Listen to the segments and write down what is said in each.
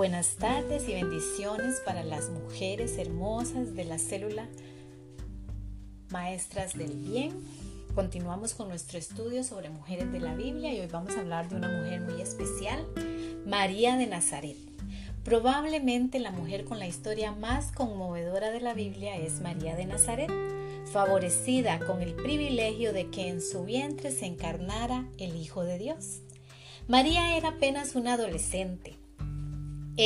Buenas tardes y bendiciones para las mujeres hermosas de la célula Maestras del Bien. Continuamos con nuestro estudio sobre mujeres de la Biblia y hoy vamos a hablar de una mujer muy especial, María de Nazaret. Probablemente la mujer con la historia más conmovedora de la Biblia es María de Nazaret, favorecida con el privilegio de que en su vientre se encarnara el Hijo de Dios. María era apenas una adolescente,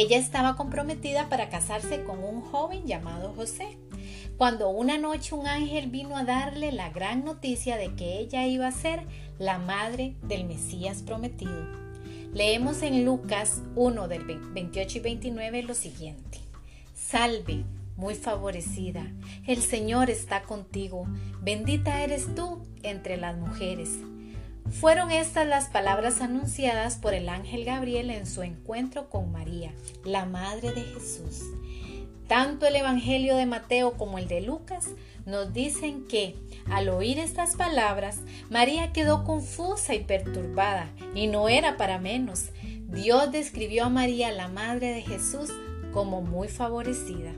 ella estaba comprometida para casarse con un joven llamado José, cuando una noche un ángel vino a darle la gran noticia de que ella iba a ser la madre del Mesías prometido. Leemos en Lucas 1 del 28 y 29 lo siguiente. Salve, muy favorecida, el Señor está contigo, bendita eres tú entre las mujeres fueron estas las palabras anunciadas por el ángel Gabriel en su encuentro con María, la Madre de Jesús. Tanto el Evangelio de Mateo como el de Lucas nos dicen que, al oír estas palabras, María quedó confusa y perturbada, y no era para menos. Dios describió a María, la Madre de Jesús, como muy favorecida.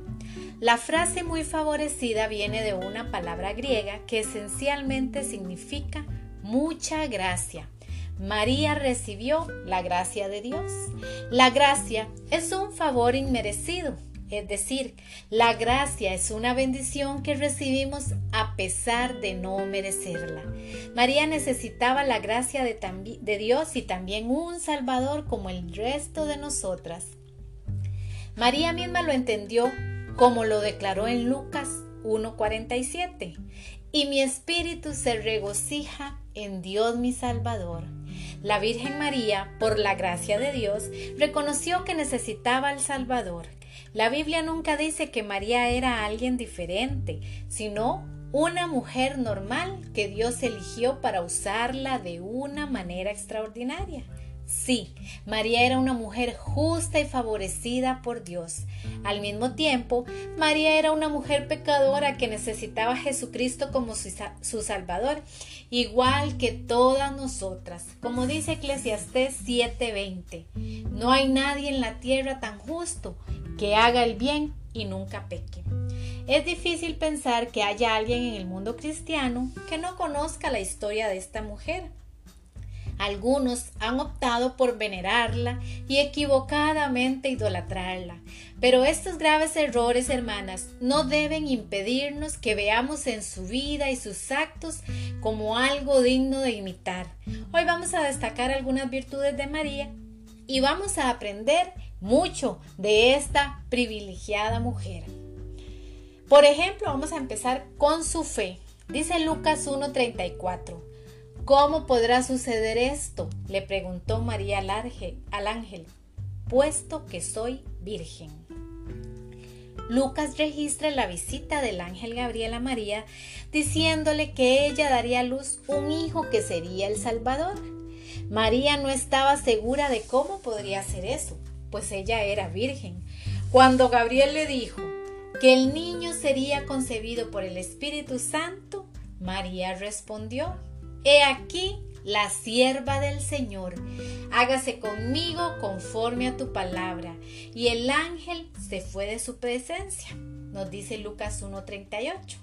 La frase muy favorecida viene de una palabra griega que esencialmente significa mucha gracia. María recibió la gracia de Dios. La gracia es un favor inmerecido, es decir, la gracia es una bendición que recibimos a pesar de no merecerla. María necesitaba la gracia de, Dios y también un Salvador como el resto de nosotras. María misma lo entendió como lo declaró en Lucas 1.47 y mi espíritu se regocija en Dios mi Salvador. La Virgen María, por la gracia de Dios, reconoció que necesitaba al Salvador. La Biblia nunca dice que María era alguien diferente, sino una mujer normal que Dios eligió para usarla de una manera extraordinaria. Sí, María era una mujer justa y favorecida por Dios. Al mismo tiempo, María era una mujer pecadora que necesitaba a Jesucristo como su, Salvador, igual que todas nosotras. Como dice Eclesiastés 7:20, no hay nadie en la tierra tan justo que haga el bien y nunca peque. Es difícil pensar que haya alguien en el mundo cristiano que no conozca la historia de esta mujer. Algunos han optado por venerarla y equivocadamente idolatrarla. Pero estos graves errores, hermanas, no deben impedirnos que veamos en su vida y sus actos como algo digno de imitar. Hoy vamos a destacar algunas virtudes de María y vamos a aprender mucho de esta privilegiada mujer. Por ejemplo, vamos a empezar con su fe. Dice Lucas 1.34. ¿Cómo podrá suceder esto? le preguntó María al ángel, puesto que soy virgen. Lucas registra la visita del ángel Gabriel a María diciéndole que ella daría a luz un hijo que sería el Salvador. María no estaba segura de cómo podría ser eso, pues ella era virgen. Cuando Gabriel le dijo que el niño sería concebido por el Espíritu Santo, María respondió, He aquí la sierva del Señor, hágase conmigo conforme a tu palabra. Y el ángel se fue de su presencia, nos dice Lucas 1.38.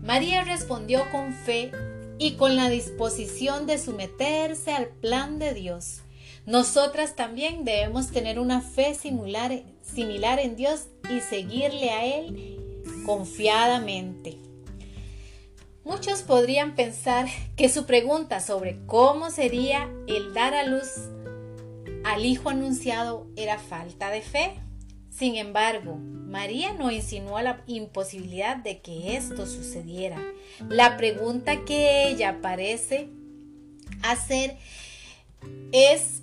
María respondió con fe y con la disposición de someterse al plan de Dios. Nosotras también debemos tener una fe similar, similar en Dios y seguirle a Él confiadamente. Muchos podrían pensar que su pregunta sobre cómo sería el dar a luz al hijo anunciado era falta de fe. Sin embargo, María no insinuó la imposibilidad de que esto sucediera. La pregunta que ella parece hacer es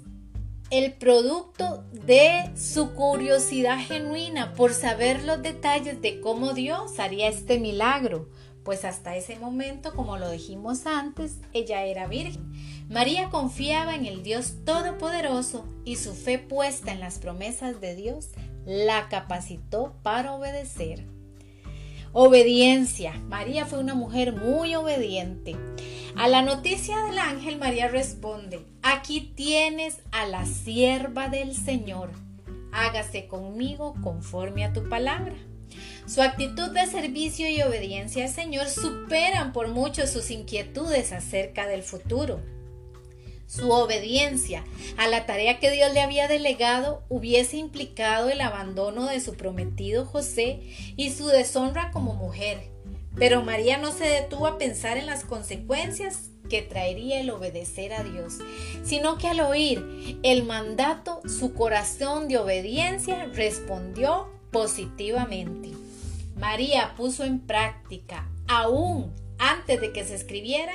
el producto de su curiosidad genuina por saber los detalles de cómo Dios haría este milagro pues hasta ese momento, como lo dijimos antes, ella era virgen. María confiaba en el Dios Todopoderoso y su fe puesta en las promesas de Dios la capacitó para obedecer. Obediencia. María fue una mujer muy obediente. A la noticia del ángel, María responde, aquí tienes a la sierva del Señor hágase conmigo conforme a tu palabra. Su actitud de servicio y obediencia al Señor superan por mucho sus inquietudes acerca del futuro. Su obediencia a la tarea que Dios le había delegado hubiese implicado el abandono de su prometido José y su deshonra como mujer. Pero María no se detuvo a pensar en las consecuencias que traería el obedecer a Dios, sino que al oír el mandato, su corazón de obediencia respondió positivamente. María puso en práctica, aún antes de que se escribiera,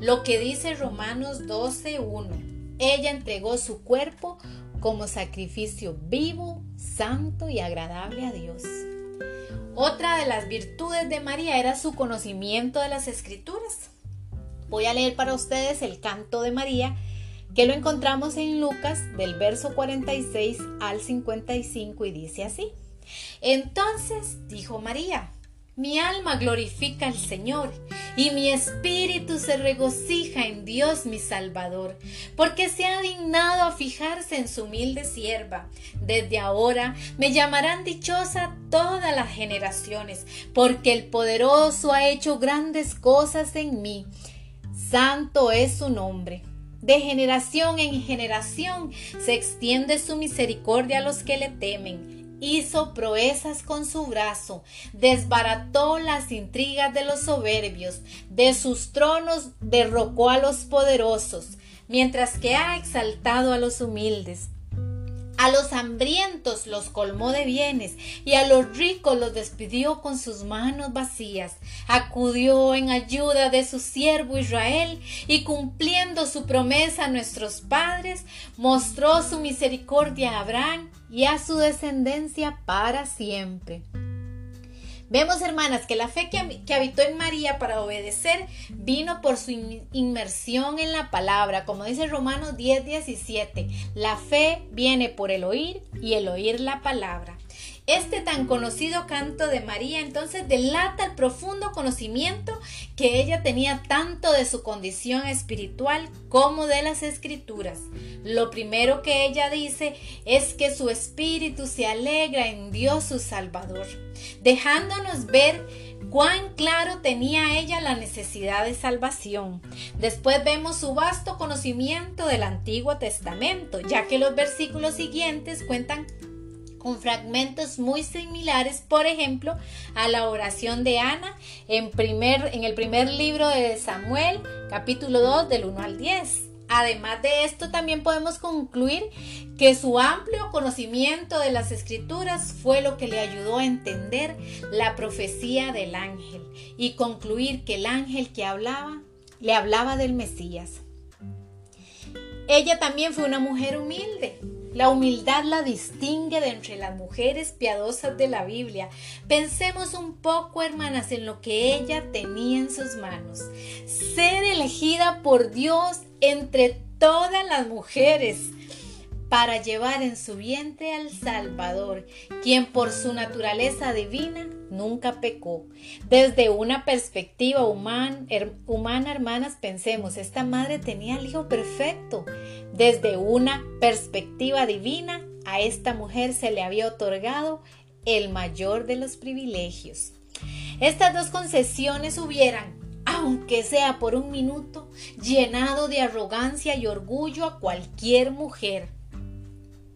lo que dice Romanos 12.1. Ella entregó su cuerpo como sacrificio vivo, santo y agradable a Dios. Otra de las virtudes de María era su conocimiento de las escrituras. Voy a leer para ustedes el canto de María, que lo encontramos en Lucas del verso 46 al 55 y dice así. Entonces dijo María, mi alma glorifica al Señor y mi espíritu se regocija en Dios mi Salvador, porque se ha dignado a fijarse en su humilde sierva. Desde ahora me llamarán dichosa todas las generaciones, porque el poderoso ha hecho grandes cosas en mí. Santo es su nombre. De generación en generación se extiende su misericordia a los que le temen hizo proezas con su brazo, desbarató las intrigas de los soberbios, de sus tronos derrocó a los poderosos, mientras que ha exaltado a los humildes. A los hambrientos los colmó de bienes y a los ricos los despidió con sus manos vacías. Acudió en ayuda de su siervo Israel y cumpliendo su promesa a nuestros padres, mostró su misericordia a Abraham y a su descendencia para siempre. Vemos, hermanas, que la fe que, habitó en María para obedecer vino por su inmersión en la palabra, como dice Romanos 10, 17. La fe viene por el oír y el oír la palabra. Este tan conocido canto de María entonces delata el profundo conocimiento que ella tenía tanto de su condición espiritual como de las escrituras. Lo primero que ella dice es que su espíritu se alegra en Dios su Salvador, dejándonos ver cuán claro tenía ella la necesidad de salvación. Después vemos su vasto conocimiento del Antiguo Testamento, ya que los versículos siguientes cuentan con fragmentos muy similares, por ejemplo, a la oración de Ana en, primer, en el primer libro de Samuel, capítulo 2, del 1 al 10. Además de esto, también podemos concluir que su amplio conocimiento de las escrituras fue lo que le ayudó a entender la profecía del ángel y concluir que el ángel que hablaba le hablaba del Mesías. Ella también fue una mujer humilde, la humildad la distingue de entre las mujeres piadosas de la Biblia. Pensemos un poco, hermanas, en lo que ella tenía en sus manos. Ser elegida por Dios entre todas las mujeres para llevar en su vientre al Salvador, quien por su naturaleza divina nunca pecó. Desde una perspectiva humana, humana, hermanas, pensemos, esta madre tenía el hijo perfecto. Desde una perspectiva divina, a esta mujer se le había otorgado el mayor de los privilegios. Estas dos concesiones hubieran, aunque sea por un minuto, llenado de arrogancia y orgullo a cualquier mujer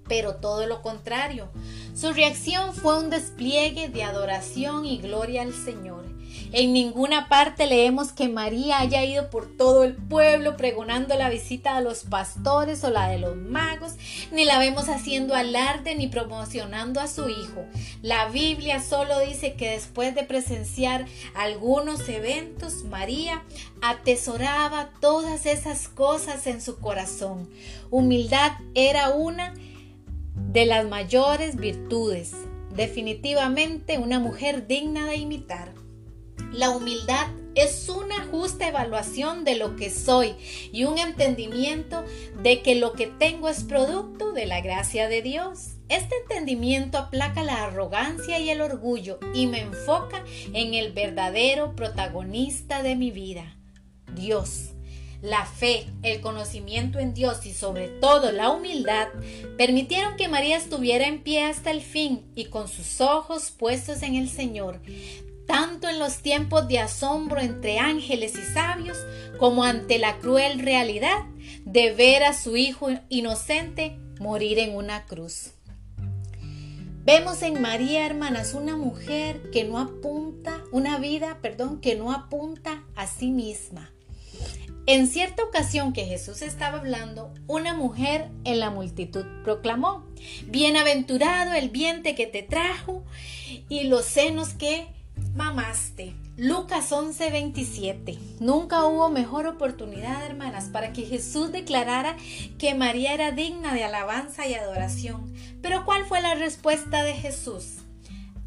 pero todo lo contrario. Su reacción fue un despliegue de adoración y gloria al Señor. En ninguna parte leemos que María haya ido por todo el pueblo pregonando la visita de los pastores o la de los magos, ni la vemos haciendo alarde ni promocionando a su hijo. La Biblia solo dice que después de presenciar algunos eventos, María atesoraba todas esas cosas en su corazón. Humildad era una de las mayores virtudes. Definitivamente una mujer digna de imitar. La humildad es una justa evaluación de lo que soy y un entendimiento de que lo que tengo es producto de la gracia de Dios. Este entendimiento aplaca la arrogancia y el orgullo y me enfoca en el verdadero protagonista de mi vida, Dios. la fe, el conocimiento en Dios y sobre todo la humildad permitieron que María estuviera en pie hasta el fin y con sus ojos puestos en el Señor, tanto en los tiempos de asombro entre ángeles y sabios como ante la cruel realidad de ver a su hijo inocente morir en una cruz. Vemos en María, hermanas, una mujer que no apunta, una vida, perdón, que no apunta a sí misma. En cierta ocasión que Jesús estaba hablando, una mujer en la multitud proclamó, Bienaventurado el vientre que te trajo y los senos que mamaste. Lucas 11:27. Nunca hubo mejor oportunidad, hermanas, para que Jesús declarara que María era digna de alabanza y adoración. Pero ¿cuál fue la respuesta de Jesús?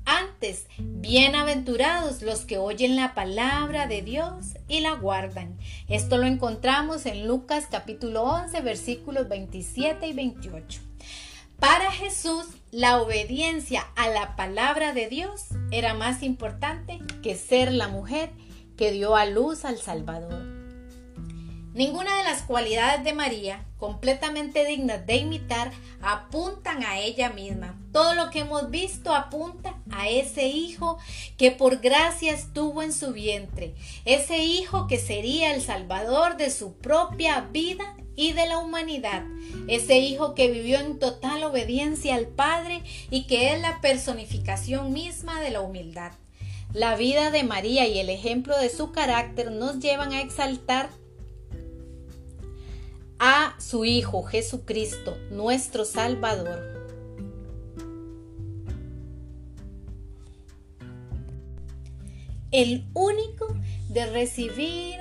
Antes, bienaventurados los que oyen la palabra de Dios y la guardan. Esto lo encontramos en Lucas capítulo 11 versículos 27 y 28. Para Jesús, la obediencia a la palabra de Dios era más importante que ser la mujer que dio a luz al Salvador. Ninguna de las cualidades de María, completamente dignas de imitar, apuntan a ella misma. Todo lo que hemos visto apunta a ese hijo que por gracia estuvo en su vientre, ese hijo que sería el salvador de su propia vida y de la humanidad. Ese hijo que vivió en total obediencia al Padre y que es la personificación misma de la humildad. La vida de María y el ejemplo de su carácter nos llevan a exaltar a su Hijo Jesucristo, nuestro Salvador. El único de recibir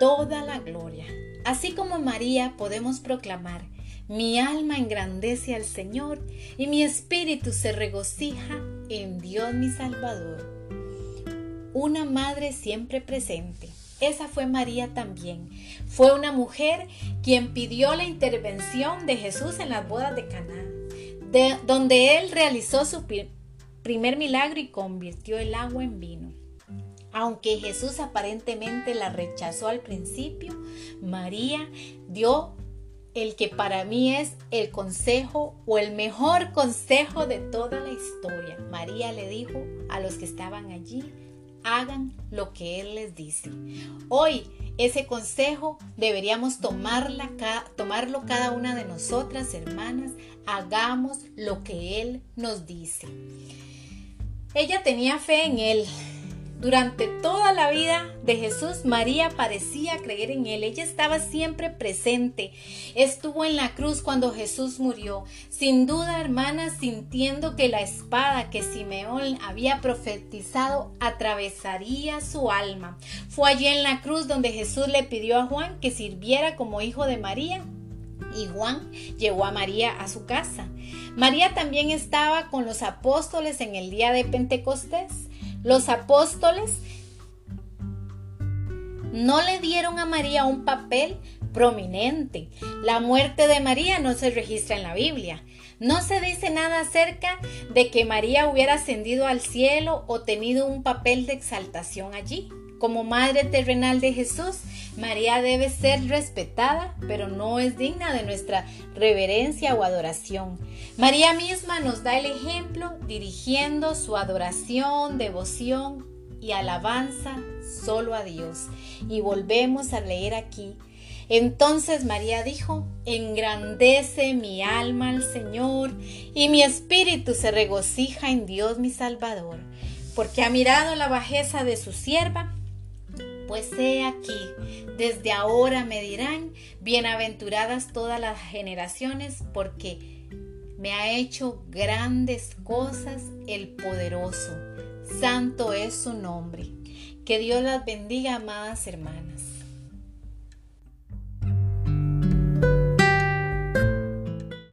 toda la gloria. Así como María podemos proclamar, mi alma engrandece al Señor y mi espíritu se regocija en Dios mi Salvador. Una madre siempre presente. Esa fue María también. Fue una mujer quien pidió la intervención de Jesús en las bodas de Caná, de, donde él realizó su primer milagro y convirtió el agua en vino. Aunque Jesús aparentemente la rechazó al principio, María dio el que para mí es el consejo o el mejor consejo de toda la historia. María le dijo a los que estaban allí, hagan lo que Él les dice. Hoy ese consejo deberíamos tomarlo cada una de nosotras, hermanas. Hagamos lo que Él nos dice. Ella tenía fe en Él, durante toda la vida de Jesús, María parecía creer en Él. Ella estaba siempre presente. Estuvo en la cruz cuando Jesús murió. Sin duda, hermana, sintiendo que la espada que Simeón había profetizado atravesaría su alma. Fue allí en la cruz donde Jesús le pidió a Juan que sirviera como hijo de María. Y Juan llevó a María a su casa. María también estaba con los apóstoles en el día de Pentecostés. Los apóstoles no le dieron a María un papel prominente. La muerte de María no se registra en la Biblia. No se dice nada acerca de que María hubiera ascendido al cielo o tenido un papel de exaltación allí. Como madre terrenal de Jesús, María debe ser respetada, pero no es digna de nuestra reverencia o adoración. María misma nos da el ejemplo dirigiendo su adoración, devoción y alabanza solo a Dios. Y volvemos a leer aquí. Entonces María dijo, engrandece mi alma al Señor y mi espíritu se regocija en Dios mi Salvador, porque ha mirado la bajeza de su sierva pues he aquí, desde ahora me dirán, bienaventuradas todas las generaciones, porque me ha hecho grandes cosas el poderoso. Santo es su nombre. Que Dios las bendiga, amadas hermanas.